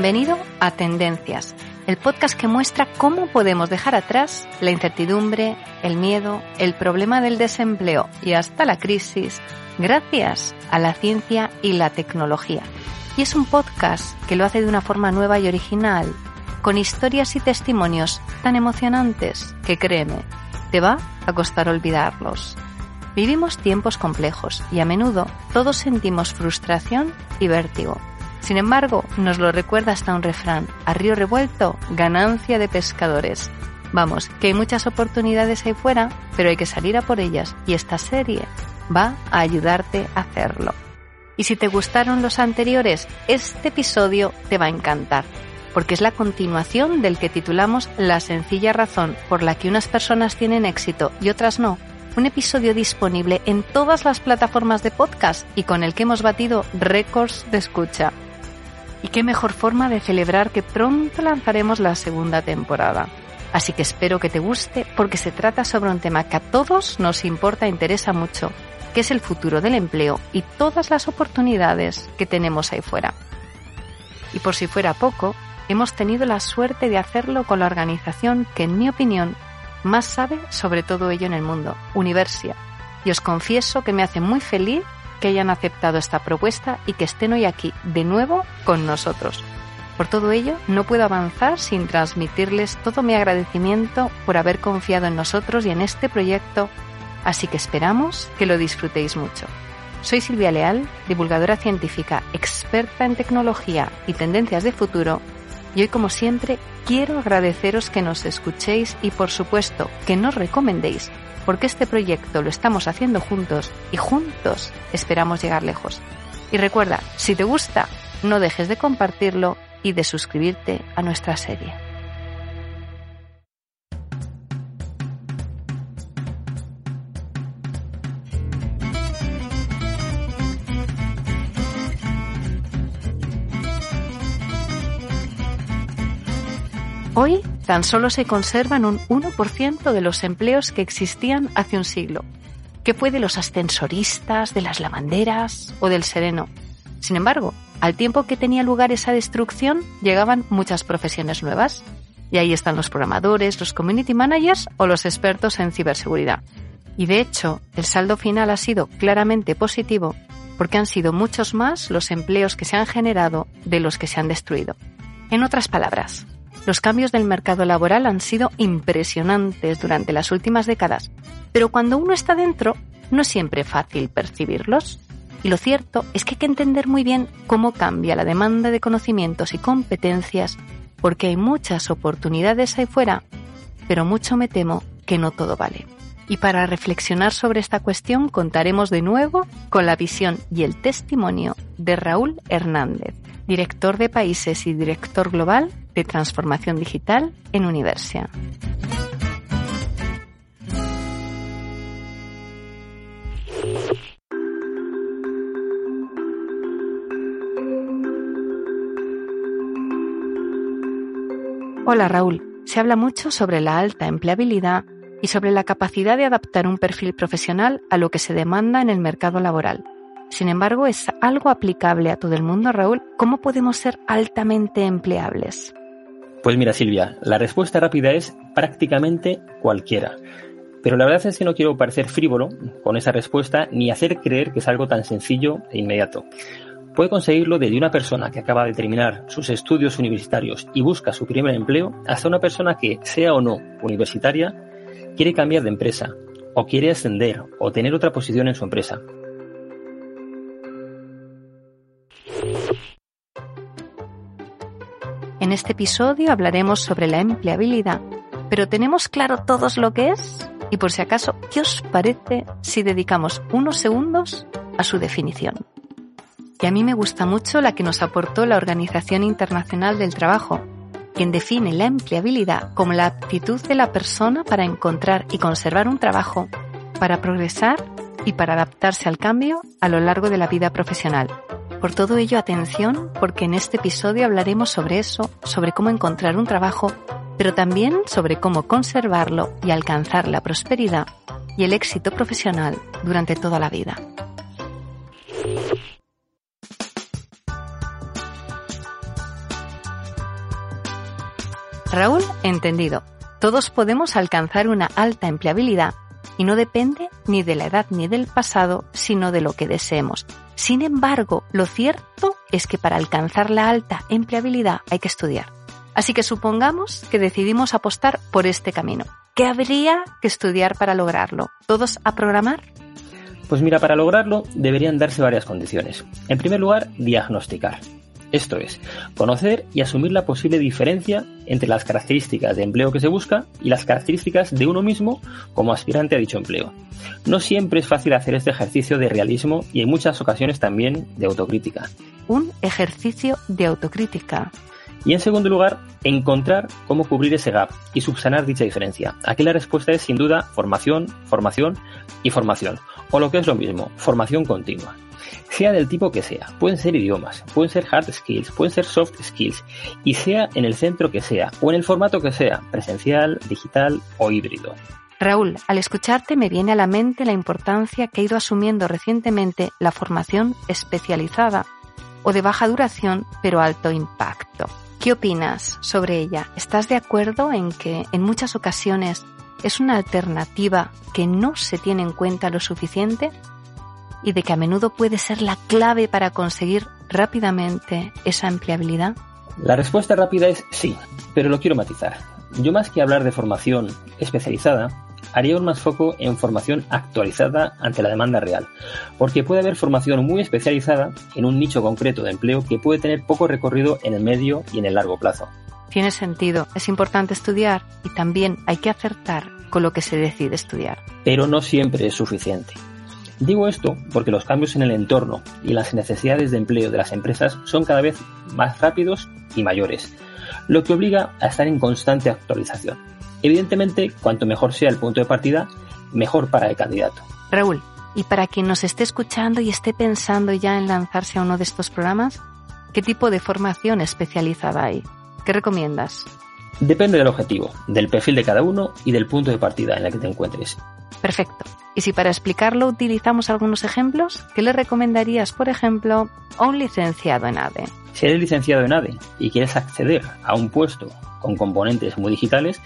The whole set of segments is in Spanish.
Bienvenido a Tendencias, el podcast que muestra cómo podemos dejar atrás la incertidumbre, el miedo, el problema del desempleo y hasta la crisis gracias a la ciencia y la tecnología. Y es un podcast que lo hace de una forma nueva y original, con historias y testimonios tan emocionantes que créeme, te va a costar olvidarlos. Vivimos tiempos complejos y a menudo todos sentimos frustración y vértigo sin embargo, nos lo recuerda hasta un refrán, a río revuelto, ganancia de pescadores. Vamos, que hay muchas oportunidades ahí fuera, pero hay que salir a por ellas y esta serie va a ayudarte a hacerlo. Y si te gustaron los anteriores, este episodio te va a encantar, porque es la continuación del que titulamos La sencilla razón por la que unas personas tienen éxito y otras no. Un episodio disponible en todas las plataformas de podcast y con el que hemos batido récords de escucha. Y qué mejor forma de celebrar que pronto lanzaremos la segunda temporada. Así que espero que te guste porque se trata sobre un tema que a todos nos importa e interesa mucho, que es el futuro del empleo y todas las oportunidades que tenemos ahí fuera. Y por si fuera poco, hemos tenido la suerte de hacerlo con la organización que, en mi opinión, más sabe sobre todo ello en el mundo, Universia. Y os confieso que me hace muy feliz que hayan aceptado esta propuesta y que estén hoy aquí de nuevo con nosotros. Por todo ello, no puedo avanzar sin transmitirles todo mi agradecimiento por haber confiado en nosotros y en este proyecto, así que esperamos que lo disfrutéis mucho. Soy Silvia Leal, divulgadora científica, experta en tecnología y tendencias de futuro, y hoy como siempre quiero agradeceros que nos escuchéis y por supuesto que nos recomendéis porque este proyecto lo estamos haciendo juntos y juntos esperamos llegar lejos. Y recuerda, si te gusta, no dejes de compartirlo y de suscribirte a nuestra serie. Hoy tan solo se conservan un 1% de los empleos que existían hace un siglo, que fue de los ascensoristas, de las lavanderas o del sereno. Sin embargo, al tiempo que tenía lugar esa destrucción, llegaban muchas profesiones nuevas. Y ahí están los programadores, los community managers o los expertos en ciberseguridad. Y de hecho, el saldo final ha sido claramente positivo porque han sido muchos más los empleos que se han generado de los que se han destruido. En otras palabras, los cambios del mercado laboral han sido impresionantes durante las últimas décadas, pero cuando uno está dentro no es siempre fácil percibirlos. Y lo cierto es que hay que entender muy bien cómo cambia la demanda de conocimientos y competencias, porque hay muchas oportunidades ahí fuera, pero mucho me temo que no todo vale. Y para reflexionar sobre esta cuestión contaremos de nuevo con la visión y el testimonio de Raúl Hernández, director de países y director global de transformación digital en Universia. Hola Raúl, se habla mucho sobre la alta empleabilidad y sobre la capacidad de adaptar un perfil profesional a lo que se demanda en el mercado laboral. Sin embargo, ¿es algo aplicable a todo el mundo, Raúl? ¿Cómo podemos ser altamente empleables? Pues mira, Silvia, la respuesta rápida es prácticamente cualquiera. Pero la verdad es que no quiero parecer frívolo con esa respuesta ni hacer creer que es algo tan sencillo e inmediato. Puede conseguirlo desde una persona que acaba de terminar sus estudios universitarios y busca su primer empleo hasta una persona que, sea o no universitaria, quiere cambiar de empresa o quiere ascender o tener otra posición en su empresa. En este episodio hablaremos sobre la empleabilidad, pero ¿tenemos claro todos lo que es? Y por si acaso, ¿qué os parece si dedicamos unos segundos a su definición? Y a mí me gusta mucho la que nos aportó la Organización Internacional del Trabajo, quien define la empleabilidad como la aptitud de la persona para encontrar y conservar un trabajo, para progresar y para adaptarse al cambio a lo largo de la vida profesional. Por todo ello, atención, porque en este episodio hablaremos sobre eso, sobre cómo encontrar un trabajo, pero también sobre cómo conservarlo y alcanzar la prosperidad y el éxito profesional durante toda la vida. Raúl, entendido. Todos podemos alcanzar una alta empleabilidad y no depende ni de la edad ni del pasado, sino de lo que deseemos. Sin embargo, lo cierto es que para alcanzar la alta empleabilidad hay que estudiar. Así que supongamos que decidimos apostar por este camino. ¿Qué habría que estudiar para lograrlo? ¿Todos a programar? Pues mira, para lograrlo deberían darse varias condiciones. En primer lugar, diagnosticar. Esto es, conocer y asumir la posible diferencia entre las características de empleo que se busca y las características de uno mismo como aspirante a dicho empleo. No siempre es fácil hacer este ejercicio de realismo y en muchas ocasiones también de autocrítica. Un ejercicio de autocrítica. Y en segundo lugar, encontrar cómo cubrir ese gap y subsanar dicha diferencia. Aquí la respuesta es sin duda formación, formación y formación. O lo que es lo mismo, formación continua sea del tipo que sea. Pueden ser idiomas, pueden ser hard skills, pueden ser soft skills, y sea en el centro que sea, o en el formato que sea, presencial, digital o híbrido. Raúl, al escucharte me viene a la mente la importancia que ha ido asumiendo recientemente la formación especializada o de baja duración pero alto impacto. ¿Qué opinas sobre ella? ¿Estás de acuerdo en que en muchas ocasiones es una alternativa que no se tiene en cuenta lo suficiente? Y de que a menudo puede ser la clave para conseguir rápidamente esa empleabilidad? La respuesta rápida es sí, pero lo quiero matizar. Yo más que hablar de formación especializada, haría un más foco en formación actualizada ante la demanda real, porque puede haber formación muy especializada en un nicho concreto de empleo que puede tener poco recorrido en el medio y en el largo plazo. Tiene sentido, es importante estudiar y también hay que acertar con lo que se decide estudiar. Pero no siempre es suficiente. Digo esto porque los cambios en el entorno y las necesidades de empleo de las empresas son cada vez más rápidos y mayores, lo que obliga a estar en constante actualización. Evidentemente, cuanto mejor sea el punto de partida, mejor para el candidato. Raúl, y para quien nos esté escuchando y esté pensando ya en lanzarse a uno de estos programas, ¿qué tipo de formación especializada hay? ¿Qué recomiendas? Depende del objetivo, del perfil de cada uno y del punto de partida en el que te encuentres. Perfecto. Y si para explicarlo utilizamos algunos ejemplos, ¿qué le recomendarías, por ejemplo, a un licenciado en ADE? Si eres licenciado en ADE y quieres acceder a un puesto con componentes muy digitales,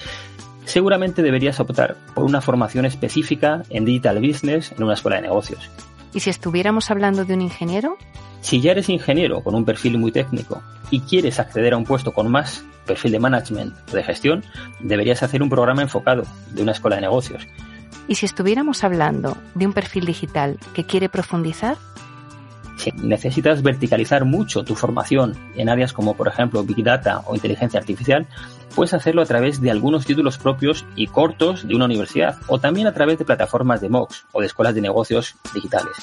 seguramente deberías optar por una formación específica en Digital Business en una escuela de negocios. ¿Y si estuviéramos hablando de un ingeniero? Si ya eres ingeniero con un perfil muy técnico y quieres acceder a un puesto con más perfil de management o de gestión, deberías hacer un programa enfocado de una escuela de negocios ¿Y si estuviéramos hablando de un perfil digital que quiere profundizar? Si necesitas verticalizar mucho tu formación en áreas como por ejemplo Big Data o inteligencia artificial, puedes hacerlo a través de algunos títulos propios y cortos de una universidad o también a través de plataformas de MOOCs o de escuelas de negocios digitales.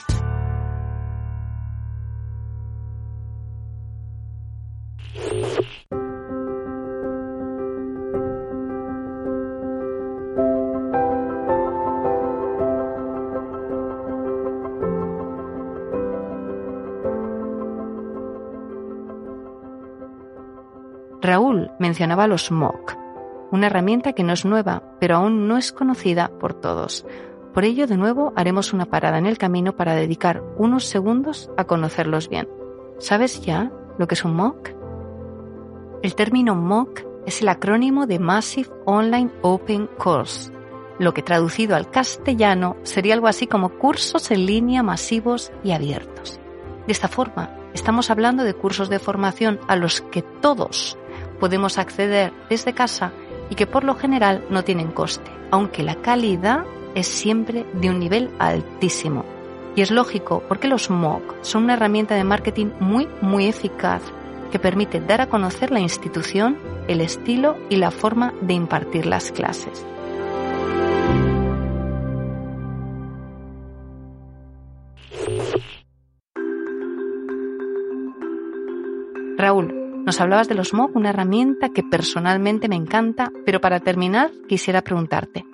Raúl mencionaba los MOOC, una herramienta que no es nueva, pero aún no es conocida por todos. Por ello, de nuevo, haremos una parada en el camino para dedicar unos segundos a conocerlos bien. ¿Sabes ya lo que es un MOOC? El término MOOC es el acrónimo de Massive Online Open Course, lo que traducido al castellano sería algo así como cursos en línea masivos y abiertos. De esta forma, estamos hablando de cursos de formación a los que todos podemos acceder desde casa y que por lo general no tienen coste, aunque la calidad es siempre de un nivel altísimo. Y es lógico porque los MOOC son una herramienta de marketing muy, muy eficaz que permite dar a conocer la institución, el estilo y la forma de impartir las clases. Nos hablabas de los MOOC, una herramienta que personalmente me encanta, pero para terminar quisiera preguntarte,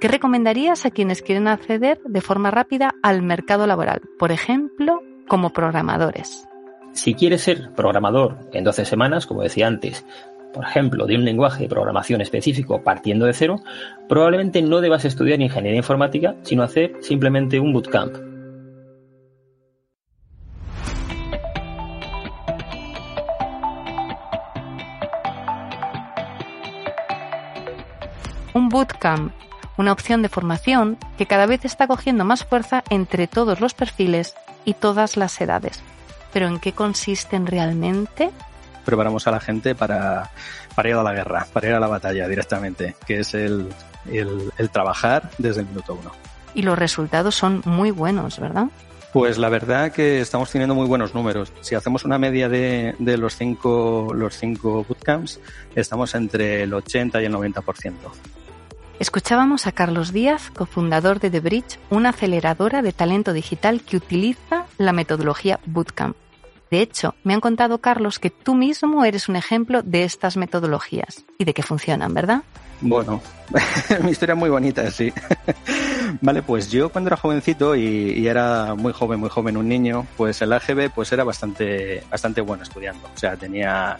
¿qué recomendarías a quienes quieren acceder de forma rápida al mercado laboral? Por ejemplo, como programadores. Si quieres ser programador en 12 semanas, como decía antes, por ejemplo, de un lenguaje de programación específico partiendo de cero, probablemente no debas estudiar ingeniería informática, sino hacer simplemente un bootcamp, un bootcamp, una opción de formación que cada vez está cogiendo más fuerza entre todos los perfiles y todas las edades. Pero ¿en qué consisten realmente? Preparamos a la gente para, para ir a la guerra, para ir a la batalla directamente, que es el, el trabajar desde el minuto uno. Y los resultados son muy buenos, ¿verdad? Pues la verdad que estamos teniendo muy buenos números. Si hacemos una media de, de los cinco, los cinco bootcamps, estamos entre el 80 y el 90%. Escuchábamos a Carlos Díaz, cofundador de The Bridge, una aceleradora de talento digital que utiliza la metodología Bootcamp. De hecho, me han contado, Carlos, que tú mismo eres un ejemplo de estas metodologías y de que funcionan, ¿verdad? Bueno, mi historia es muy bonita, sí. vale, pues yo cuando era jovencito y, era muy joven, muy joven, un niño, pues el AGB pues era bastante, bastante bueno estudiando. O sea, tenía,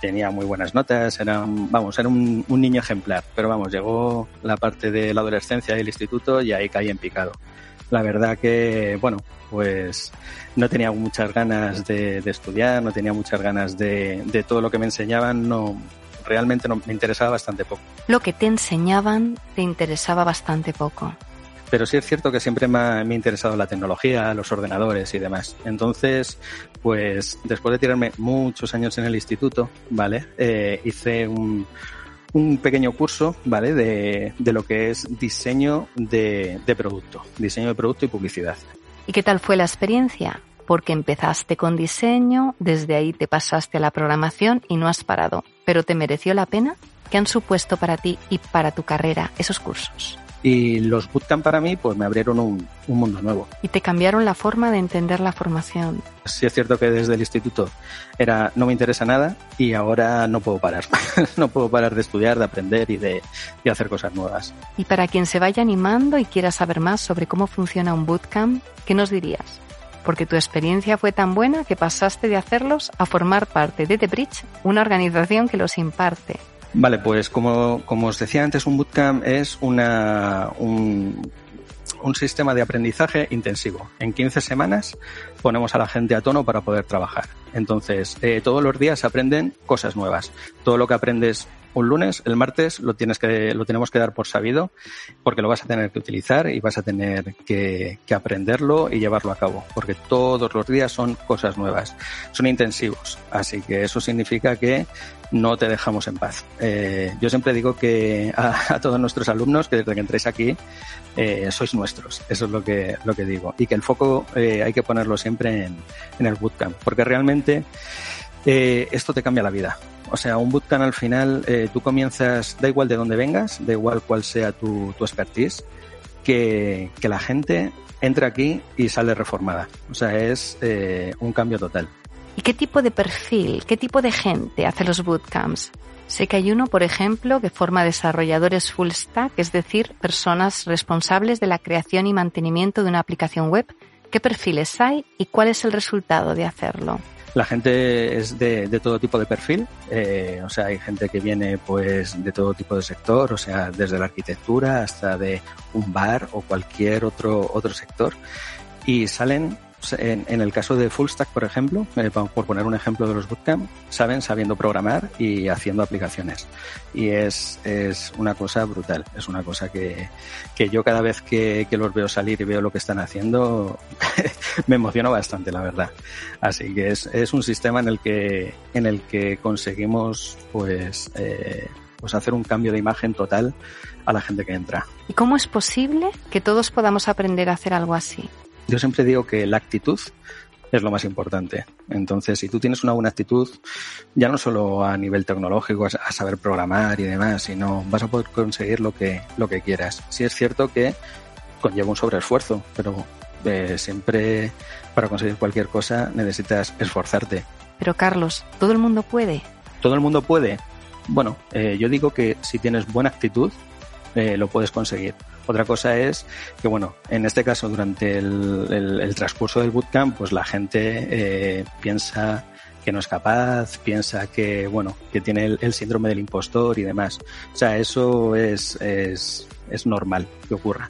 tenía muy buenas notas, era, vamos, era un, un niño ejemplar. Pero vamos, llegó la parte de la adolescencia y el instituto y ahí caí en picado. La verdad que, bueno, pues no tenía muchas ganas de, de estudiar, no tenía muchas ganas de, de todo lo que me enseñaban, no, realmente no, me interesaba bastante poco. Lo que te enseñaban te interesaba bastante poco. Pero sí es cierto que siempre me ha, interesado la tecnología, los ordenadores y demás. Entonces, pues después de tirarme muchos años en el instituto, ¿vale? Eh, hice un, un pequeño curso, ¿vale? De, de lo que es diseño de, de producto, diseño de producto y publicidad. ¿Y qué tal fue la experiencia? Porque empezaste con diseño, desde ahí te pasaste a la programación y no has parado. ¿Pero te mereció la pena? ¿Qué han supuesto para ti y para tu carrera esos cursos? Y los bootcamp para mí, pues me abrieron un, un, mundo nuevo. Y te cambiaron la forma de entender la formación. Sí es cierto que desde el instituto era no me interesa nada y ahora no puedo parar. no puedo parar de estudiar, de aprender y de, de hacer cosas nuevas. Y para quien se vaya animando y quiera saber más sobre cómo funciona un bootcamp, ¿qué nos dirías? Porque tu experiencia fue tan buena que pasaste de hacerlos a formar parte de The Bridge, una organización que los imparte. Vale, pues como, como os decía antes, un bootcamp es una, un, un sistema de aprendizaje intensivo. En 15 semanas ponemos a la gente a tono para poder trabajar. Entonces, eh, todos los días aprenden cosas nuevas. Todo lo que aprendes un lunes, el martes lo tienes que, lo tenemos que dar por sabido, porque lo vas a tener que utilizar y vas a tener que, que aprenderlo y llevarlo a cabo, porque todos los días son cosas nuevas, son intensivos, así que eso significa que no te dejamos en paz. Eh, yo siempre digo que a, todos nuestros alumnos que desde que entréis aquí eh, sois nuestros, eso es lo que, lo que digo, y que el foco eh, hay que ponerlo siempre en, en el bootcamp, porque realmente eh, esto te cambia la vida. O sea, un bootcamp al final, tú comienzas, da igual de dónde vengas, da igual cuál sea tu, tu expertise, que, que, la gente entra aquí y sale reformada. O sea, es un cambio total. ¿Y qué tipo de perfil, qué tipo de gente hace los bootcamps? Sé que hay uno, por ejemplo, que forma desarrolladores full stack, es decir, personas responsables de la creación y mantenimiento de una aplicación web. ¿Qué perfiles hay y cuál es el resultado de hacerlo? La gente es de, de todo tipo de perfil, eh, o sea, hay gente que viene pues de todo tipo de sector, o sea, desde la arquitectura hasta de un bar o cualquier otro, otro sector. Y salen en, en, el caso de Full Stack, por ejemplo, eh, por poner un ejemplo de los bootcamp, saben sabiendo programar y haciendo aplicaciones. Y es, es una cosa brutal. Es una cosa que, que yo cada vez que, que, los veo salir y veo lo que están haciendo, me emociono bastante, la verdad. Así que es, es un sistema en el que, en el que conseguimos, pues, eh, pues hacer un cambio de imagen total a la gente que entra. ¿Y cómo es posible que todos podamos aprender a hacer algo así? Yo siempre digo que la actitud es lo más importante. Entonces, si tú tienes una buena actitud, ya no solo a nivel tecnológico, a saber programar y demás, sino vas a poder conseguir lo que, lo que quieras. Sí es cierto que conlleva un sobreesfuerzo, pero eh, siempre para conseguir cualquier cosa necesitas esforzarte. Pero Carlos, ¿todo el mundo puede? ¿Todo el mundo puede? Bueno, eh, yo digo que si tienes buena actitud, eh, lo puedes conseguir. Otra cosa es que, bueno, en este caso, durante el, transcurso del bootcamp, pues la gente eh, piensa que no es capaz, piensa que, bueno, que tiene el, el, síndrome del impostor y demás. O sea, eso es, es, es normal que ocurra.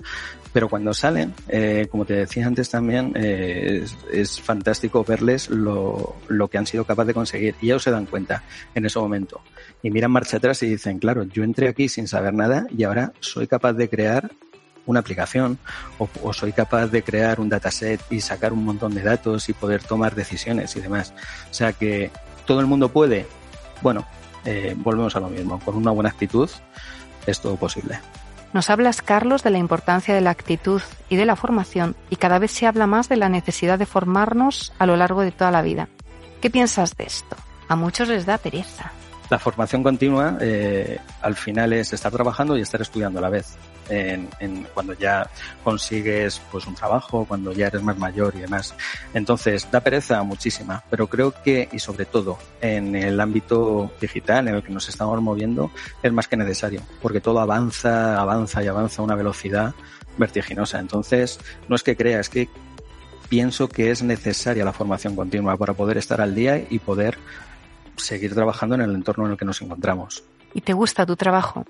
pero cuando salen, eh, como te decía antes también, eh, es, fantástico verles lo, lo, que han sido capaces de conseguir. Y ellos se dan cuenta en ese momento. Y miran marcha atrás y dicen, claro, yo entré aquí sin saber nada y ahora soy capaz de crear una aplicación o, o, soy capaz de crear un dataset y sacar un montón de datos y poder tomar decisiones y demás. O sea que todo el mundo puede. Bueno, eh, volvemos a lo mismo. Con una buena actitud es todo posible. Nos hablas, Carlos, de la importancia de la actitud y de la formación y cada vez se habla más de la necesidad de formarnos a lo largo de toda la vida. ¿Qué piensas de esto? A muchos les da pereza. La formación continua eh, al final es estar trabajando y estar estudiando a la vez en, cuando ya consigues pues un trabajo, cuando ya eres más mayor y demás. Entonces, da pereza muchísima, pero creo que, y sobre todo en el ámbito digital en el que nos estamos moviendo, es más que necesario, porque todo avanza, avanza y avanza a una velocidad vertiginosa. Entonces, no es que crea, es que pienso que es necesaria la formación continua para poder estar al día y poder seguir trabajando en el entorno en el que nos encontramos. ¿Y te gusta tu trabajo?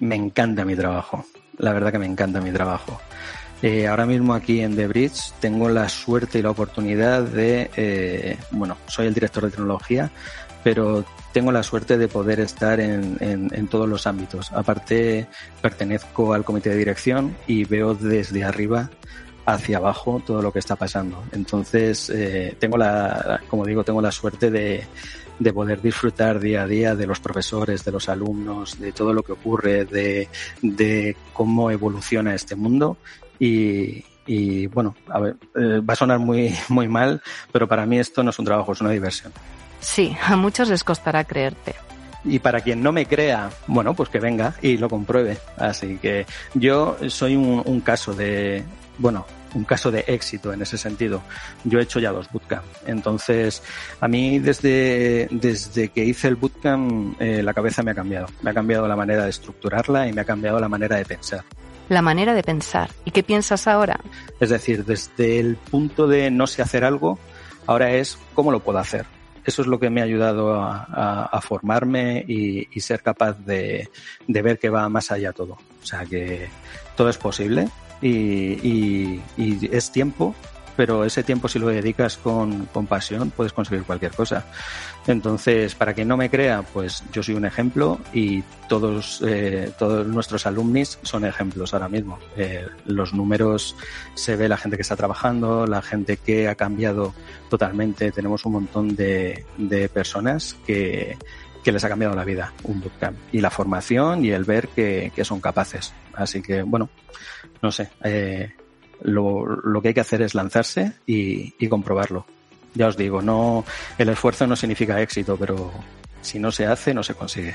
Me encanta mi trabajo la verdad que me encanta mi trabajo. Eh, ahora mismo aquí en The Bridge tengo la suerte y la oportunidad de, eh, bueno, soy el director de tecnología, pero tengo la suerte de poder estar en, todos los ámbitos. Aparte, pertenezco al comité de dirección y veo desde arriba hacia abajo todo lo que está pasando. Entonces, eh, tengo la, como digo, tengo la suerte de, de poder disfrutar día a día de los profesores, de los alumnos, de todo lo que ocurre, de, de cómo evoluciona este mundo y, y bueno, a ver, eh, va a sonar muy, muy mal, pero para mí esto no es un trabajo, es una diversión. Sí, a muchos les costará creerte. Y para quien no me crea, bueno, pues que venga y lo compruebe. Así que yo soy un, un caso de, bueno, un caso de éxito en ese sentido. Yo he hecho ya dos bootcamp. Entonces, a mí desde, desde que hice el bootcamp, eh, la cabeza me ha cambiado. Me ha cambiado la manera de estructurarla y me ha cambiado la manera de pensar. La manera de pensar. ¿Y qué piensas ahora? Es decir, desde el punto de no sé hacer algo, ahora es cómo lo puedo hacer. Eso es lo que me ha ayudado a, formarme y, y, ser capaz de, de ver que va más allá todo. O sea que todo es posible y, es tiempo, pero ese tiempo si lo dedicas con, con, pasión puedes conseguir cualquier cosa. Entonces, para quien no me crea, pues yo soy un ejemplo y todos, eh, todos nuestros alumnis son ejemplos ahora mismo. Eh, los números se ve la gente que está trabajando, la gente que ha cambiado totalmente. Tenemos un montón de, de personas que, que les ha cambiado la vida un bootcamp. Y la formación y el ver que, que son capaces. Así que, bueno, no sé, eh, lo, lo, que hay que hacer es lanzarse y, y, comprobarlo. Ya os digo, no, el esfuerzo no significa éxito, pero si no se hace, no se consigue.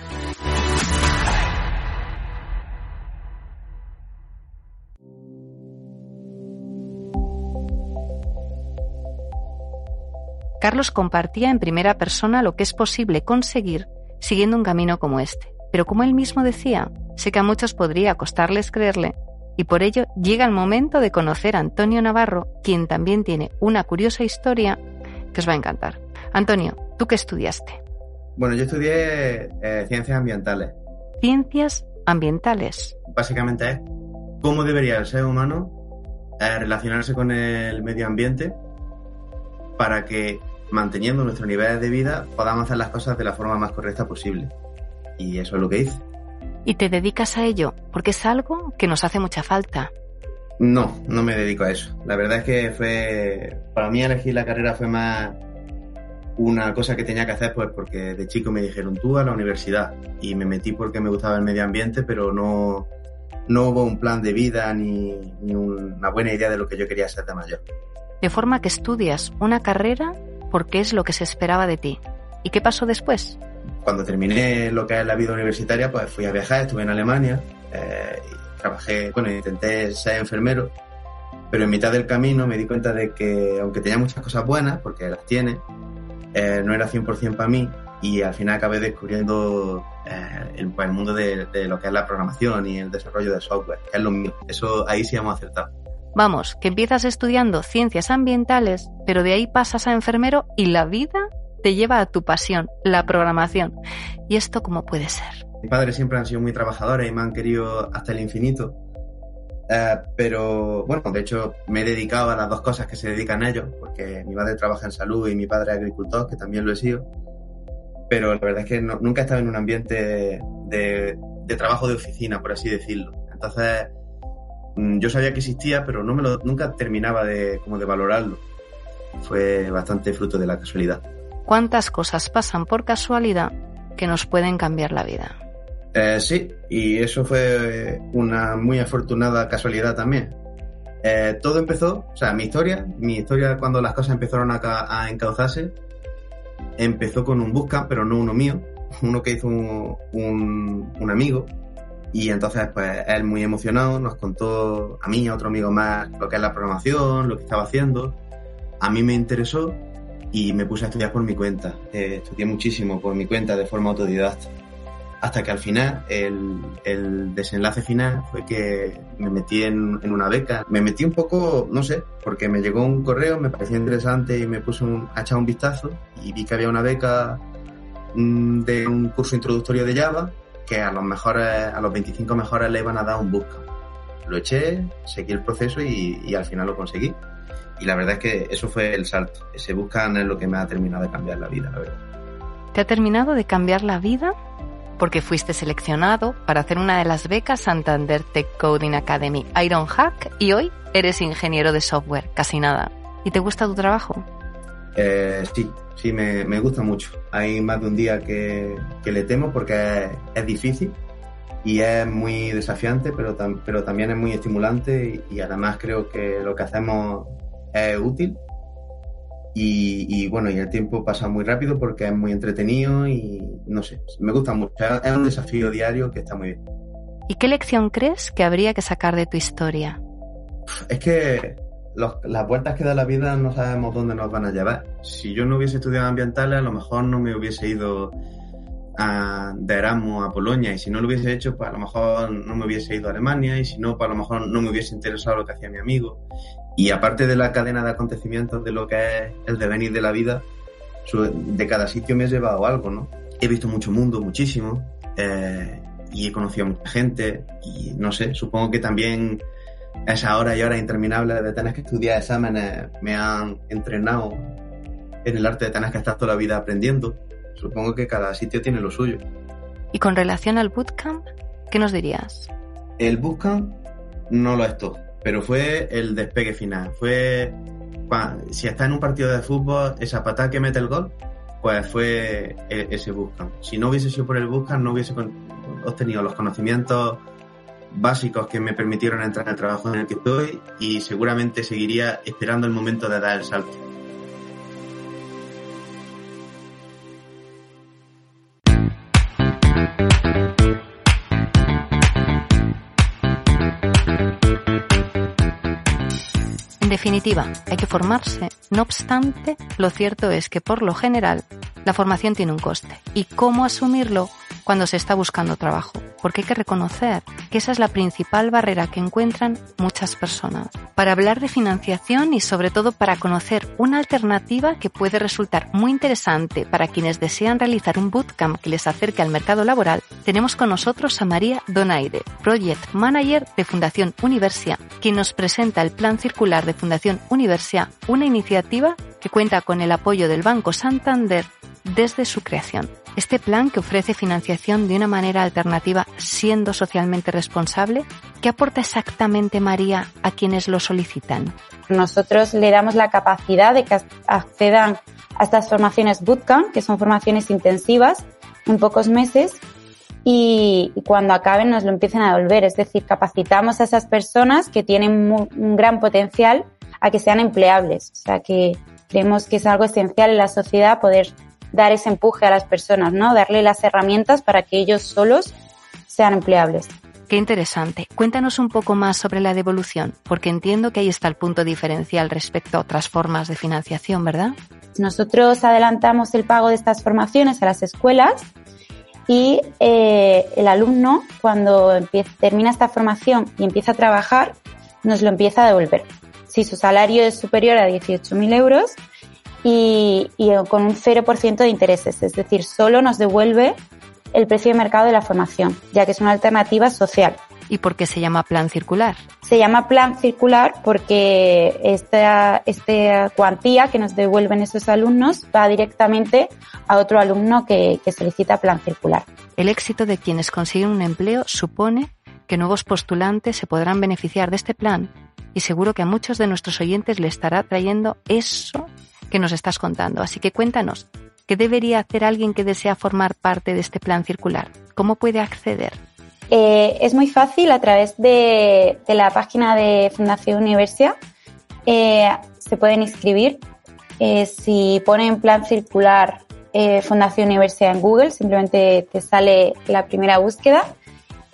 Carlos compartía en primera persona lo que es posible conseguir siguiendo un camino como este. Pero como él mismo decía, sé que a muchos podría costarles creerle, y por ello llega el momento de conocer a Antonio Navarro, quien también tiene una curiosa historia que os va a encantar. Antonio, ¿tú qué estudiaste? Bueno, yo estudié eh, ciencias ambientales. Ciencias ambientales. Básicamente es cómo debería el ser humano eh, relacionarse con el medio ambiente para que manteniendo nuestro nivel de vida podamos hacer las cosas de la forma más correcta posible. Y eso es lo que hice. ¿Y te dedicas a ello? Porque es algo que nos hace mucha falta. No, no me dedico a eso. La verdad es que fue, para mí elegir la carrera fue más una cosa que tenía que hacer pues porque de chico me dijeron tú a la universidad y me metí porque me gustaba el medio ambiente, pero no, no hubo un plan de vida ni, ni una buena idea de lo que yo quería ser de mayor. De forma que estudias una carrera porque es lo que se esperaba de ti. ¿Y qué pasó después? Cuando terminé lo que es la vida universitaria, pues fui a viajar, estuve en Alemania, eh, y trabajé, bueno, intenté ser enfermero, pero en mitad del camino me di cuenta de que, aunque tenía muchas cosas buenas, porque las tiene, eh, no era 100% para mí y al final acabé descubriendo eh, el, el, mundo de, de, lo que es la programación y el desarrollo de software, que es lo mío. Eso ahí sí hemos acertado. Vamos, que empiezas estudiando ciencias ambientales, pero de ahí pasas a enfermero y la vida te lleva a tu pasión, la programación. ¿Y esto cómo puede ser? Mis padres siempre han sido muy trabajadores y me han querido hasta el infinito. Eh, pero bueno, de hecho me he dedicado a las dos cosas que se dedican ellos, porque mi madre trabaja en salud y mi padre es agricultor, que también lo he sido. Pero la verdad es que nunca he estado en un ambiente de, de, trabajo de oficina, por así decirlo. Entonces, yo sabía que existía, pero no me lo, nunca terminaba de, como de valorarlo. Fue bastante fruto de la casualidad. ¿Cuántas cosas pasan por casualidad que nos pueden cambiar la vida? Eh, sí, y eso fue una muy afortunada casualidad también. Eh, todo empezó, o sea, mi historia, mi historia cuando las cosas empezaron a, a encauzarse, empezó con un busca, pero no uno mío, uno que hizo un, un, amigo. Y entonces, pues, él muy emocionado nos contó a mí y a otro amigo más lo que es la programación, lo que estaba haciendo. A mí me interesó y me puse a estudiar por mi cuenta. Eh, estudié muchísimo por mi cuenta de forma autodidacta hasta que al final, el, el, desenlace final fue que me metí en, en, una beca. Me metí un poco, no sé, porque me llegó un correo, me pareció interesante y me puse un, a echar un vistazo y vi que había una beca mm, de un curso introductorio de Java que a los mejores, a los 25 mejores le iban a dar un bootcamp. Lo eché, seguí el proceso y, y al final lo conseguí. Y la verdad es que eso fue el salto. Ese bootcamp es lo que me ha terminado de cambiar la vida, la verdad. ¿Te ha terminado de cambiar la vida? porque fuiste seleccionado para hacer una de las becas Santander Tech Coding Academy Ironhack y hoy eres ingeniero de software, casi nada. ¿Y te gusta tu trabajo? Eh, sí, sí, me, me, gusta mucho. Hay más de un día que, que le temo porque es, es, difícil y es muy desafiante, pero, tam, pero también es muy estimulante y, y además creo que lo que hacemos es útil y, bueno, y el tiempo pasa muy rápido porque es muy entretenido y no sé, me gusta mucho. Es un desafío diario que está muy bien. ¿Y qué lección crees que habría que sacar de tu historia? Es que los, las vueltas que da la vida no sabemos dónde nos van a llevar. Si yo no hubiese estudiado ambientales, a lo mejor no me hubiese ido a, de Erasmus a Polonia y si no lo hubiese hecho, pues a lo mejor no me hubiese ido a Alemania y si no, pues a lo mejor no me hubiese interesado lo que hacía mi amigo. Y aparte de la cadena de acontecimientos de lo que es el devenir de la vida, de cada sitio me he llevado algo, ¿no? He visto mucho mundo, muchísimo, eh, y he conocido a mucha gente, y no sé, supongo que también esa hora y hora interminable de tener que estudiar exámenes me han entrenado en el arte de tener que estar toda la vida aprendiendo. Supongo que cada sitio tiene lo suyo. ¿Y con relación al bootcamp, qué nos dirías? El bootcamp no lo es todo pero fue el despegue final. Fue si está en un partido de fútbol, esa patada que mete el gol, pues fue e, ese Buscan. Si no hubiese sido por el Buscan, no hubiese obtenido los conocimientos básicos que me permitieron entrar en el trabajo en el que estoy y seguramente seguiría esperando el momento de dar el salto. definitiva, hay que formarse. No obstante, lo cierto es que por lo general la formación tiene un coste. ¿Y cómo asumirlo? Cuando se está buscando trabajo, porque hay que reconocer que esa es la principal barrera que encuentran muchas personas. Para hablar de financiación y sobre todo para conocer una alternativa que puede resultar muy interesante para quienes desean realizar un bootcamp que les acerque al mercado laboral, tenemos con nosotros a María Donaire, Project Manager de Fundación Universia, quien nos presenta el Plan Circular de Fundación Universia, una iniciativa que cuenta con el apoyo del Banco Santander desde su creación. Este plan que ofrece financiación de una manera alternativa siendo socialmente responsable, ¿qué aporta exactamente María a quienes lo solicitan? Nosotros le damos la capacidad de que accedan a estas formaciones bootcamp, que son formaciones intensivas en pocos meses y cuando acaben nos lo empiecen a devolver. Es decir, capacitamos a esas personas que tienen un gran potencial a que sean empleables. O sea que creemos que es algo esencial en la sociedad poder dar ese empuje a las personas, ¿no? Darle las herramientas para que ellos solos sean empleables. Qué interesante. Cuéntanos un poco más sobre la devolución, porque entiendo que ahí está el punto diferencial respecto a otras formas de financiación, ¿verdad? Nosotros adelantamos el pago de estas formaciones a las escuelas y eh, el alumno, cuando termina esta formación y empieza a trabajar, nos lo empieza a devolver. Si su salario es superior a 18.000 euros, y, con un 0% de intereses, es decir, solo nos devuelve el precio de mercado de la formación, ya que es una alternativa social. ¿Y por qué se llama plan circular? Se llama plan circular porque esta, esta cuantía que nos devuelven esos alumnos va directamente a otro alumno que, que solicita plan circular. El éxito de quienes consiguen un empleo supone que nuevos postulantes se podrán beneficiar de este plan y seguro que a muchos de nuestros oyentes le estará trayendo eso que nos estás contando. Así que cuéntanos, ¿qué debería hacer alguien que desea formar parte de este plan circular? ¿Cómo puede acceder? Eh, es muy fácil a través de, la página de Fundación Universia. Eh, se pueden inscribir. Eh, si ponen plan circular Fundación Universidad en Google, simplemente te sale la primera búsqueda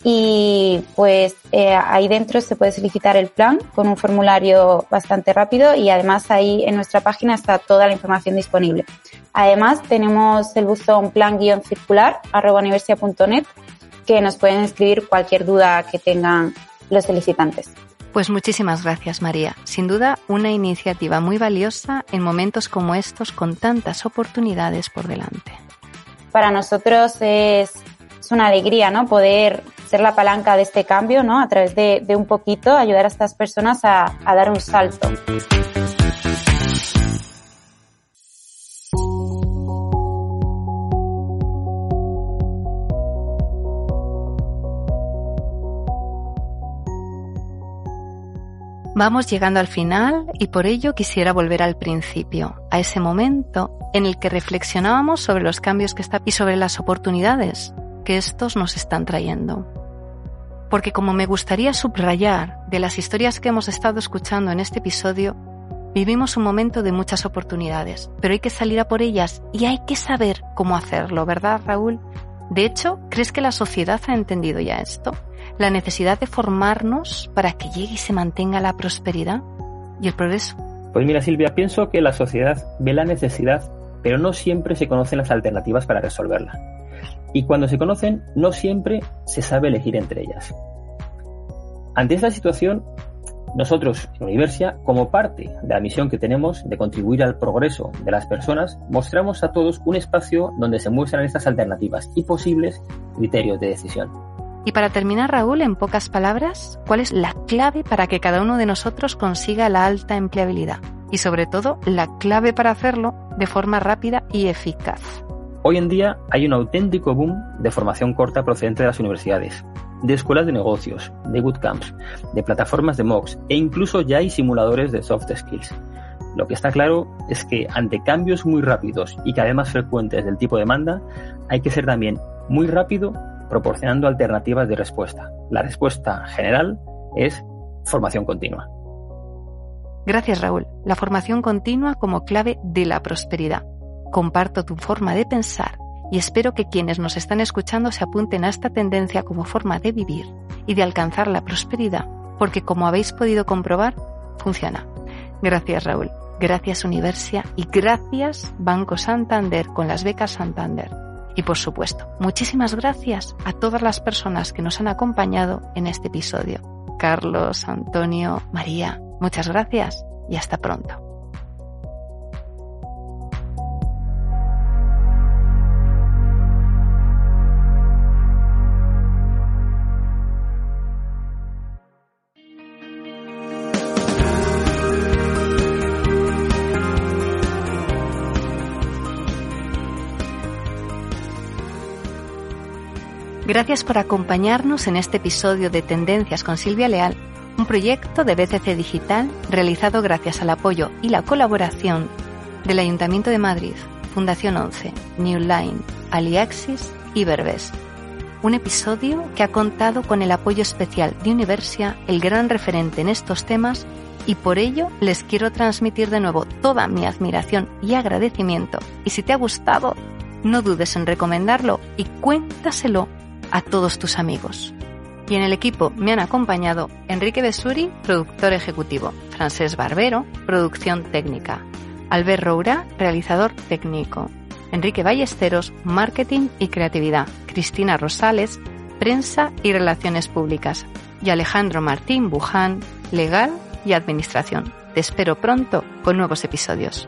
y pues eh, ahí dentro se puede solicitar el plan con un formulario bastante rápido y además ahí en nuestra página está toda la información disponible. Además tenemos el buzón plan-circular universidad.net que nos pueden escribir cualquier duda que tengan los solicitantes. Pues muchísimas gracias María. Sin duda una iniciativa muy valiosa en momentos como estos con tantas oportunidades por delante. Para nosotros es es una alegría, ¿no? Poder ser la palanca de este cambio, ¿no? A través de, un poquito ayudar a estas personas a, a dar un salto. Vamos llegando al final y por ello quisiera volver al principio, a ese momento en el que reflexionábamos sobre los cambios que está y sobre las oportunidades que estos nos están trayendo. Porque como me gustaría subrayar de las historias que hemos estado escuchando en este episodio, vivimos un momento de muchas oportunidades, pero hay que salir a por ellas y hay que saber cómo hacerlo, ¿verdad, Raúl? De hecho, ¿crees que la sociedad ha entendido ya esto? La necesidad de formarnos para que llegue y se mantenga la prosperidad y el progreso. Pues mira, Silvia, pienso que la sociedad ve la necesidad, pero no siempre se conocen las alternativas para resolverla y cuando se conocen no siempre se sabe elegir entre ellas. Ante esta situación, nosotros en Universia, como parte de la misión que tenemos de contribuir al progreso de las personas, mostramos a todos un espacio donde se muestran estas alternativas y posibles criterios de decisión. Y para terminar, Raúl, en pocas palabras, ¿cuál es la clave para que cada uno de nosotros consiga la alta empleabilidad? Y sobre todo, la clave para hacerlo de forma rápida y eficaz. Hoy en día hay un auténtico boom de formación corta procedente de las universidades, de escuelas de negocios, de bootcamps, de plataformas de MOOCs e incluso ya hay simuladores de soft skills. Lo que está claro es que ante cambios muy rápidos y cada vez más frecuentes del tipo de demanda, hay que ser también muy rápido proporcionando alternativas de respuesta. La respuesta general es formación continua. Gracias Raúl. La formación continua como clave de la prosperidad. Comparto tu forma de pensar y espero que quienes nos están escuchando se apunten a esta tendencia como forma de vivir y de alcanzar la prosperidad, porque como habéis podido comprobar, funciona. Gracias Raúl, gracias Universia y gracias Banco Santander con las becas Santander. Y por supuesto, muchísimas gracias a todas las personas que nos han acompañado en este episodio. Carlos, Antonio, María, muchas gracias y hasta pronto. Gracias por acompañarnos en este episodio de Tendencias con Silvia Leal, un proyecto de BCC Digital realizado gracias al apoyo y la colaboración del Ayuntamiento de Madrid, Fundación 11, New Line, Aliaxis y Verbes. Un episodio que ha contado con el apoyo especial de Universia, el gran referente en estos temas, y por ello les quiero transmitir de nuevo toda mi admiración y agradecimiento. Y si te ha gustado, no dudes en recomendarlo y cuéntaselo a todos tus amigos. Y en el equipo me han acompañado Enrique Besuri, productor ejecutivo, Francés Barbero, producción técnica, Albert Roura, realizador técnico, Enrique Ballesteros, marketing y creatividad, Cristina Rosales, prensa y relaciones públicas, y Alejandro Martín Buján, legal y administración. Te espero pronto con nuevos episodios.